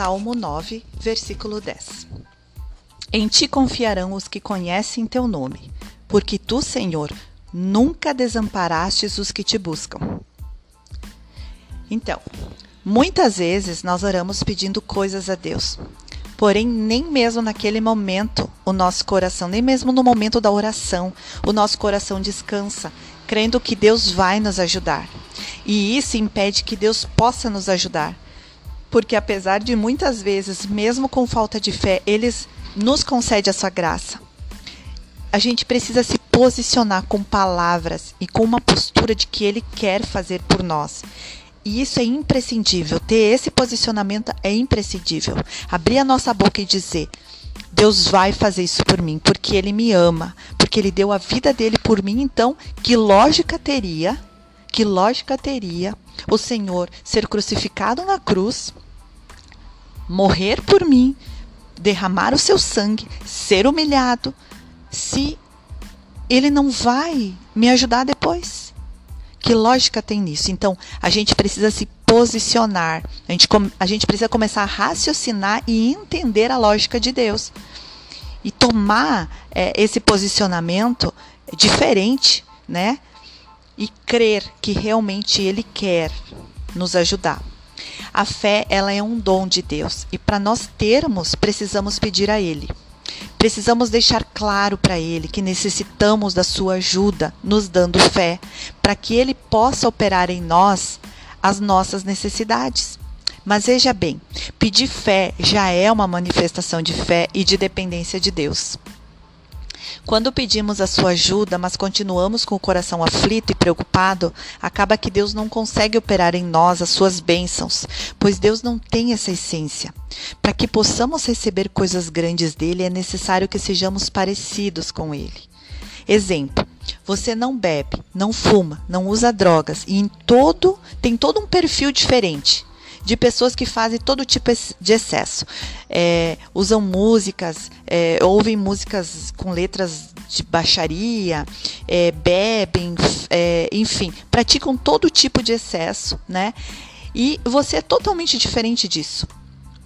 Salmo 9, versículo 10. Em ti confiarão os que conhecem teu nome, porque tu, Senhor, nunca desamparastes os que te buscam. Então, muitas vezes nós oramos pedindo coisas a Deus, porém, nem mesmo naquele momento o nosso coração, nem mesmo no momento da oração, o nosso coração descansa, crendo que Deus vai nos ajudar. E isso impede que Deus possa nos ajudar. Porque apesar de muitas vezes, mesmo com falta de fé, eles nos concede a sua graça. A gente precisa se posicionar com palavras e com uma postura de que ele quer fazer por nós. E isso é imprescindível. Ter esse posicionamento é imprescindível. Abrir a nossa boca e dizer: Deus vai fazer isso por mim, porque Ele me ama, porque Ele deu a vida dele por mim. Então, que lógica teria, que lógica teria o Senhor ser crucificado na cruz, morrer por mim, derramar o seu sangue, ser humilhado, se Ele não vai me ajudar depois? Que lógica tem nisso? Então, a gente precisa se posicionar, a gente, a gente precisa começar a raciocinar e entender a lógica de Deus. E tomar é, esse posicionamento diferente, né? E crer que realmente Ele quer nos ajudar. A fé, ela é um dom de Deus e para nós termos, precisamos pedir a Ele. Precisamos deixar claro para Ele que necessitamos da Sua ajuda, nos dando fé, para que Ele possa operar em nós as nossas necessidades. Mas veja bem, pedir fé já é uma manifestação de fé e de dependência de Deus. Quando pedimos a sua ajuda, mas continuamos com o coração aflito e preocupado, acaba que Deus não consegue operar em nós as suas bênçãos, pois Deus não tem essa essência. Para que possamos receber coisas grandes dele, é necessário que sejamos parecidos com ele. Exemplo: você não bebe, não fuma, não usa drogas e em todo tem todo um perfil diferente de pessoas que fazem todo tipo de excesso. É, usam músicas, é, ouvem músicas com letras de baixaria, é, bebem, é, enfim, praticam todo tipo de excesso, né? E você é totalmente diferente disso.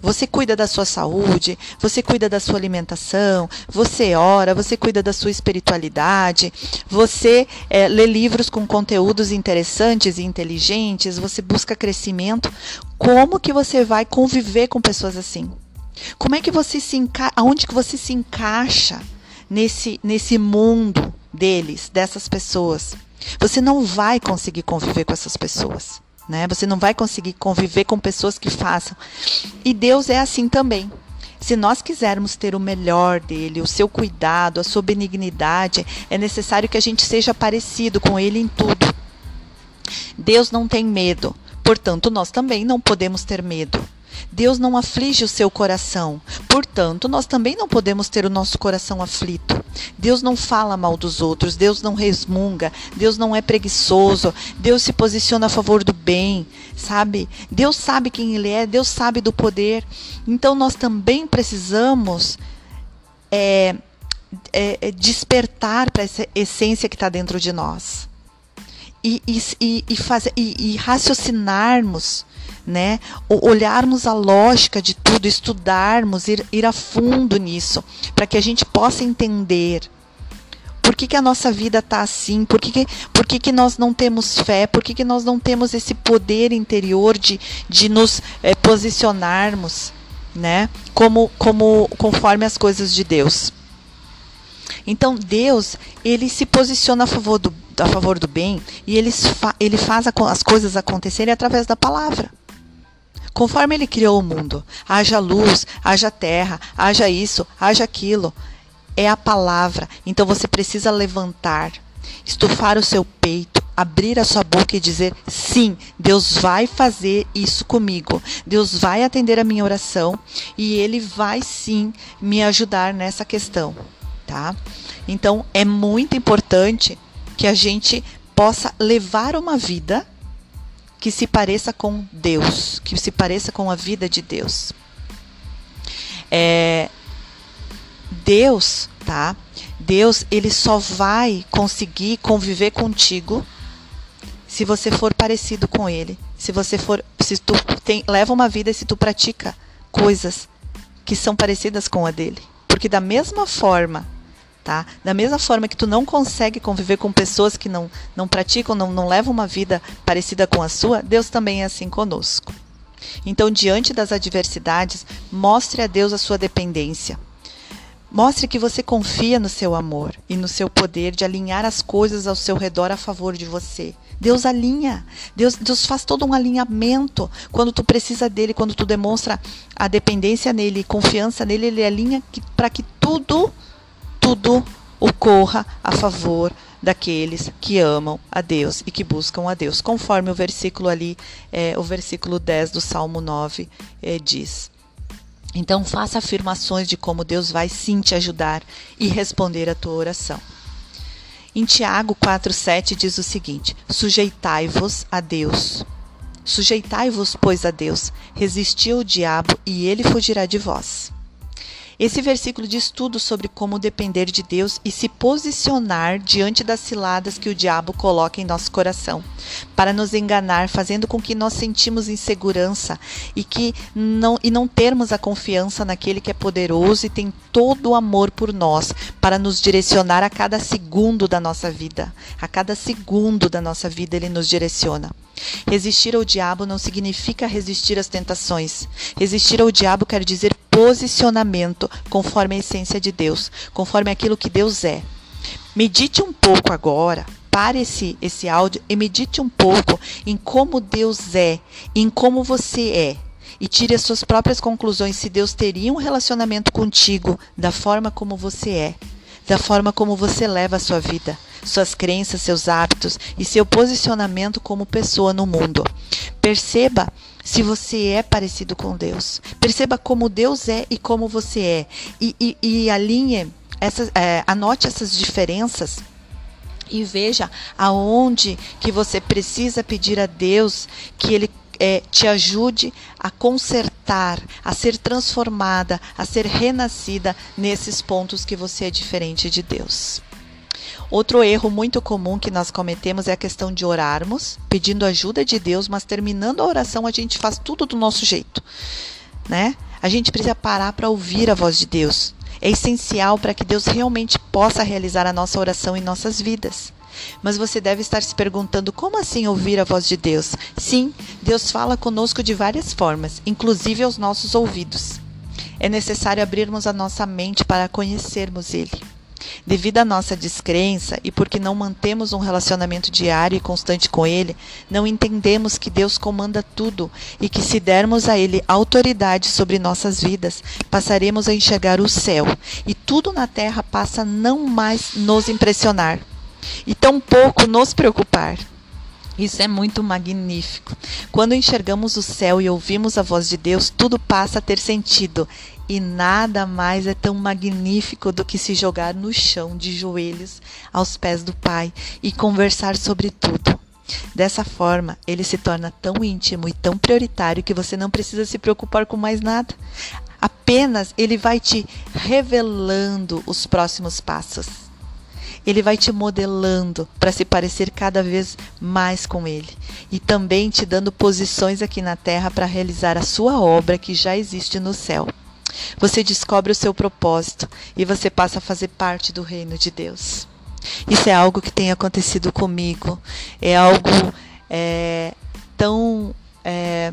Você cuida da sua saúde, você cuida da sua alimentação, você ora, você cuida da sua espiritualidade, você é, lê livros com conteúdos interessantes e inteligentes, você busca crescimento. Como que você vai conviver com pessoas assim? Como é que você se encaixa? Aonde que você se encaixa nesse, nesse mundo deles, dessas pessoas? Você não vai conseguir conviver com essas pessoas. Né? Você não vai conseguir conviver com pessoas que façam. E Deus é assim também. Se nós quisermos ter o melhor dele, o seu cuidado, a sua benignidade, é necessário que a gente seja parecido com ele em tudo. Deus não tem medo, portanto, nós também não podemos ter medo. Deus não aflige o seu coração. Portanto, nós também não podemos ter o nosso coração aflito. Deus não fala mal dos outros, Deus não resmunga, Deus não é preguiçoso, Deus se posiciona a favor do bem, sabe? Deus sabe quem Ele é, Deus sabe do poder. Então, nós também precisamos é, é, é despertar para essa essência que está dentro de nós. E, e, e, fazer, e, e raciocinarmos né? Olharmos a lógica de tudo, estudarmos, ir, ir a fundo nisso, para que a gente possa entender por que, que a nossa vida está assim, por que, que, por que, que nós não temos fé, por que, que nós não temos esse poder interior de, de nos é, posicionarmos, né? Como, como conforme as coisas de Deus. Então Deus ele se posiciona a favor do, a favor do bem e ele, fa, ele faz as coisas acontecerem através da palavra. Conforme ele criou o mundo, haja luz, haja terra, haja isso, haja aquilo. É a palavra. Então você precisa levantar, estufar o seu peito, abrir a sua boca e dizer: sim, Deus vai fazer isso comigo. Deus vai atender a minha oração e Ele vai sim me ajudar nessa questão, tá? Então é muito importante que a gente possa levar uma vida que se pareça com Deus, que se pareça com a vida de Deus. É, Deus, tá? Deus, ele só vai conseguir conviver contigo se você for parecido com ele. Se você for, se tu tem, leva uma vida se tu pratica coisas que são parecidas com a dele. Porque da mesma forma, tá? Da mesma forma que tu não consegue conviver com pessoas que não, não praticam, não, não levam uma vida parecida com a sua, Deus também é assim conosco. Então, diante das adversidades, mostre a Deus a sua dependência. Mostre que você confia no seu amor e no seu poder de alinhar as coisas ao seu redor a favor de você. Deus alinha. Deus, Deus faz todo um alinhamento. Quando tu precisa dele, quando tu demonstra a dependência nele, confiança nele, ele alinha para que tudo, tudo ocorra a favor daqueles que amam a Deus e que buscam a Deus, conforme o versículo ali, é, o versículo 10 do Salmo 9 é, diz. Então, faça afirmações de como Deus vai sim te ajudar e responder a tua oração. Em Tiago 4,7 diz o seguinte: Sujeitai-vos a Deus. Sujeitai-vos, pois, a Deus. Resisti ao diabo e ele fugirá de vós. Esse versículo diz tudo sobre como depender de Deus e se posicionar diante das ciladas que o diabo coloca em nosso coração, para nos enganar, fazendo com que nós sentimos insegurança e que não e não termos a confiança naquele que é poderoso e tem todo o amor por nós, para nos direcionar a cada segundo da nossa vida. A cada segundo da nossa vida ele nos direciona. Resistir ao diabo não significa resistir às tentações. Resistir ao diabo quer dizer posicionamento conforme a essência de Deus, conforme aquilo que Deus é. Medite um pouco agora, pare esse, esse áudio e medite um pouco em como Deus é, em como você é. E tire as suas próprias conclusões se Deus teria um relacionamento contigo da forma como você é, da forma como você leva a sua vida suas crenças, seus hábitos e seu posicionamento como pessoa no mundo. Perceba se você é parecido com Deus. Perceba como Deus é e como você é. E, e, e alinhe, essas, é, anote essas diferenças e veja aonde que você precisa pedir a Deus que Ele é, te ajude a consertar, a ser transformada, a ser renascida nesses pontos que você é diferente de Deus. Outro erro muito comum que nós cometemos é a questão de orarmos, pedindo ajuda de Deus, mas terminando a oração a gente faz tudo do nosso jeito, né? A gente precisa parar para ouvir a voz de Deus. É essencial para que Deus realmente possa realizar a nossa oração em nossas vidas. Mas você deve estar se perguntando como assim ouvir a voz de Deus? Sim, Deus fala conosco de várias formas, inclusive aos nossos ouvidos. É necessário abrirmos a nossa mente para conhecermos Ele. Devido à nossa descrença e porque não mantemos um relacionamento diário e constante com Ele, não entendemos que Deus comanda tudo e que, se dermos a Ele autoridade sobre nossas vidas, passaremos a enxergar o céu e tudo na terra passa a não mais nos impressionar e tampouco nos preocupar. Isso é muito magnífico. Quando enxergamos o céu e ouvimos a voz de Deus, tudo passa a ter sentido e nada mais é tão magnífico do que se jogar no chão de joelhos aos pés do Pai e conversar sobre tudo. Dessa forma, ele se torna tão íntimo e tão prioritário que você não precisa se preocupar com mais nada. Apenas ele vai te revelando os próximos passos. Ele vai te modelando para se parecer cada vez mais com ele e também te dando posições aqui na terra para realizar a sua obra que já existe no céu. Você descobre o seu propósito e você passa a fazer parte do reino de Deus. Isso é algo que tem acontecido comigo. É algo é, tão é,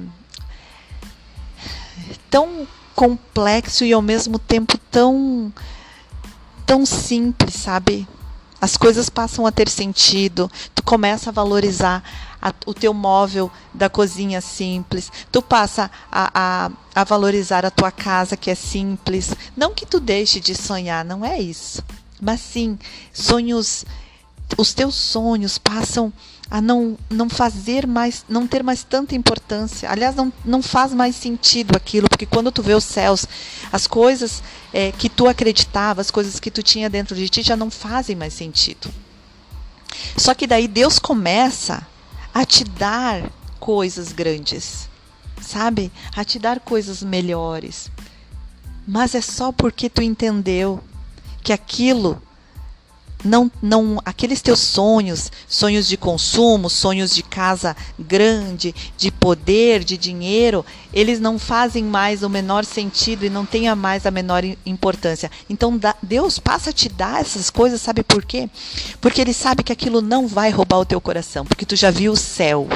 tão complexo e ao mesmo tempo tão tão simples, sabe? As coisas passam a ter sentido. Tu começa a valorizar a, o teu móvel da cozinha simples, tu passa a, a, a valorizar a tua casa que é simples. Não que tu deixe de sonhar, não é isso. Mas sim, sonhos, os teus sonhos passam a não, não fazer mais, não ter mais tanta importância. Aliás, não, não faz mais sentido aquilo, porque quando tu vê os céus, as coisas é, que tu acreditava, as coisas que tu tinha dentro de ti já não fazem mais sentido. Só que daí Deus começa a te dar coisas grandes, sabe? A te dar coisas melhores. Mas é só porque tu entendeu que aquilo não, não, aqueles teus sonhos, sonhos de consumo, sonhos de casa grande, de poder, de dinheiro, eles não fazem mais o menor sentido e não tenha mais a menor importância. Então Deus passa a te dar essas coisas, sabe por quê? Porque Ele sabe que aquilo não vai roubar o teu coração, porque tu já viu o céu.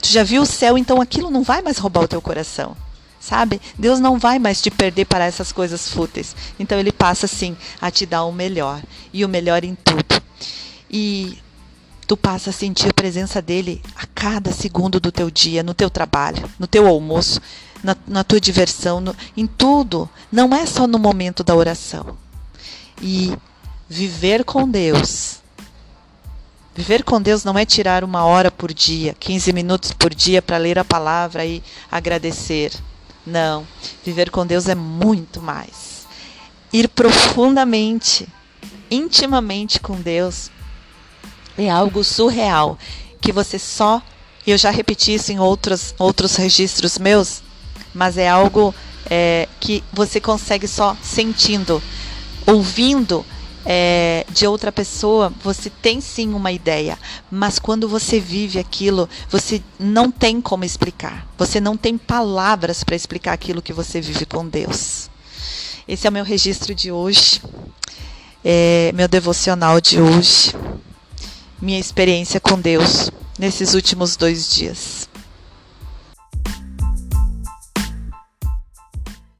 Tu já viu o céu, então aquilo não vai mais roubar o teu coração sabe? Deus não vai mais te perder para essas coisas fúteis. Então ele passa assim a te dar o melhor e o melhor em tudo. E tu passa a sentir a presença dele a cada segundo do teu dia, no teu trabalho, no teu almoço, na, na tua diversão, no, em tudo. Não é só no momento da oração. E viver com Deus. Viver com Deus não é tirar uma hora por dia, 15 minutos por dia para ler a palavra e agradecer. Não. Viver com Deus é muito mais. Ir profundamente, intimamente com Deus é algo surreal que você só. Eu já repeti isso em outros, outros registros meus, mas é algo é, que você consegue só sentindo, ouvindo é, de outra pessoa, você tem sim uma ideia, mas quando você vive aquilo, você não tem como explicar. Você não tem palavras para explicar aquilo que você vive com Deus. Esse é o meu registro de hoje, é, meu devocional de hoje, minha experiência com Deus nesses últimos dois dias.